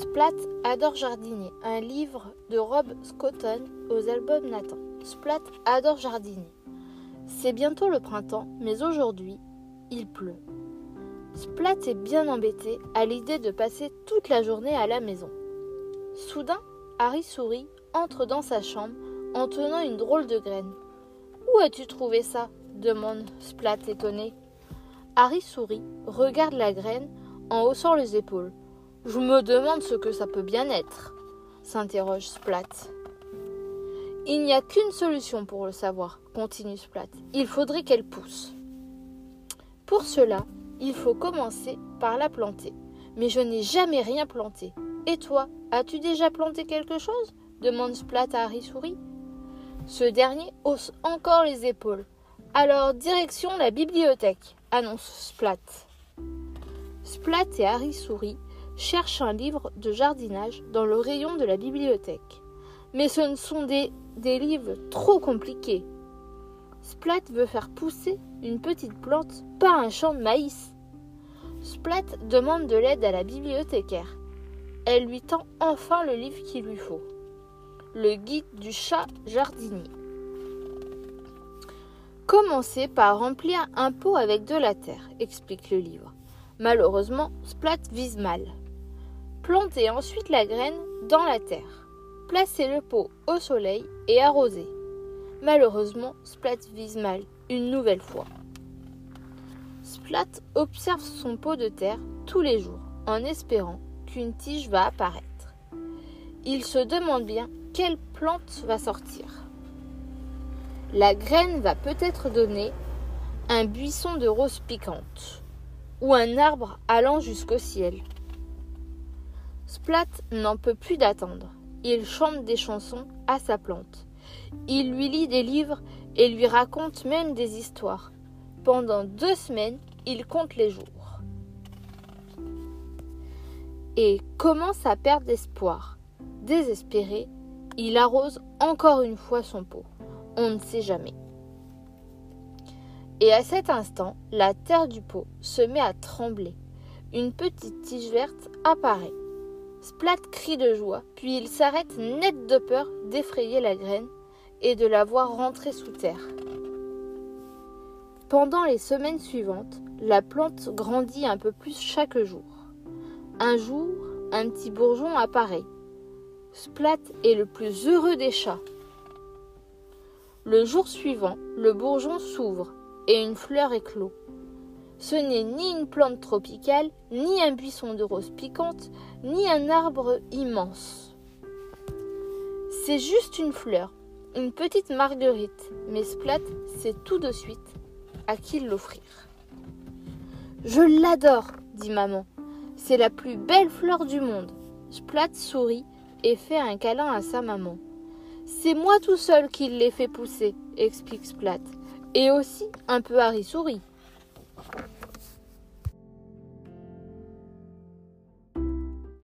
Splat adore jardiner, un livre de Rob Scotton aux albums Nathan. Splat adore jardiner. C'est bientôt le printemps, mais aujourd'hui, il pleut. Splat est bien embêté à l'idée de passer toute la journée à la maison. Soudain, Harry sourit entre dans sa chambre en tenant une drôle de graine. Où as-tu trouvé ça? demande Splat étonné. Harry sourit, regarde la graine en haussant les épaules. Je me demande ce que ça peut bien être, s'interroge Splat. Il n'y a qu'une solution pour le savoir, continue Splat. Il faudrait qu'elle pousse. Pour cela, il faut commencer par la planter. Mais je n'ai jamais rien planté. Et toi, as-tu déjà planté quelque chose? demande Splat à Harry Souris. Ce dernier hausse encore les épaules. Alors, direction la bibliothèque, annonce Splat. Splat et Harry Souris cherchent un livre de jardinage dans le rayon de la bibliothèque. Mais ce ne sont des, des livres trop compliqués. Splat veut faire pousser une petite plante, pas un champ de maïs. Splat demande de l'aide à la bibliothécaire. Elle lui tend enfin le livre qu'il lui faut. Le guide du chat jardinier. Commencez par remplir un pot avec de la terre, explique le livre. Malheureusement, Splat vise mal. Plantez ensuite la graine dans la terre. Placez le pot au soleil et arrosez. Malheureusement, Splat vise mal une nouvelle fois. Splat observe son pot de terre tous les jours en espérant qu'une tige va apparaître. Il se demande bien quelle plante va sortir. La graine va peut-être donner un buisson de roses piquantes ou un arbre allant jusqu'au ciel. Splat n'en peut plus d'attendre. Il chante des chansons à sa plante. Il lui lit des livres et lui raconte même des histoires. Pendant deux semaines, il compte les jours. Et commence à perdre espoir. Désespéré, il arrose encore une fois son pot. On ne sait jamais. Et à cet instant, la terre du pot se met à trembler. Une petite tige verte apparaît. Splat crie de joie, puis il s'arrête net de peur d'effrayer la graine et de la voir rentrer sous terre. Pendant les semaines suivantes, la plante grandit un peu plus chaque jour. Un jour, un petit bourgeon apparaît. Splat est le plus heureux des chats. Le jour suivant, le bourgeon s'ouvre et une fleur éclot. Ce n'est ni une plante tropicale, ni un buisson de roses piquantes, ni un arbre immense. C'est juste une fleur, une petite marguerite, mais Splat sait tout de suite à qui l'offrir. Je l'adore, dit maman. C'est la plus belle fleur du monde. Splat sourit et fait un câlin à sa maman. C'est moi tout seul qui l'ai fait pousser, explique Splat. Et aussi un peu Harry sourit.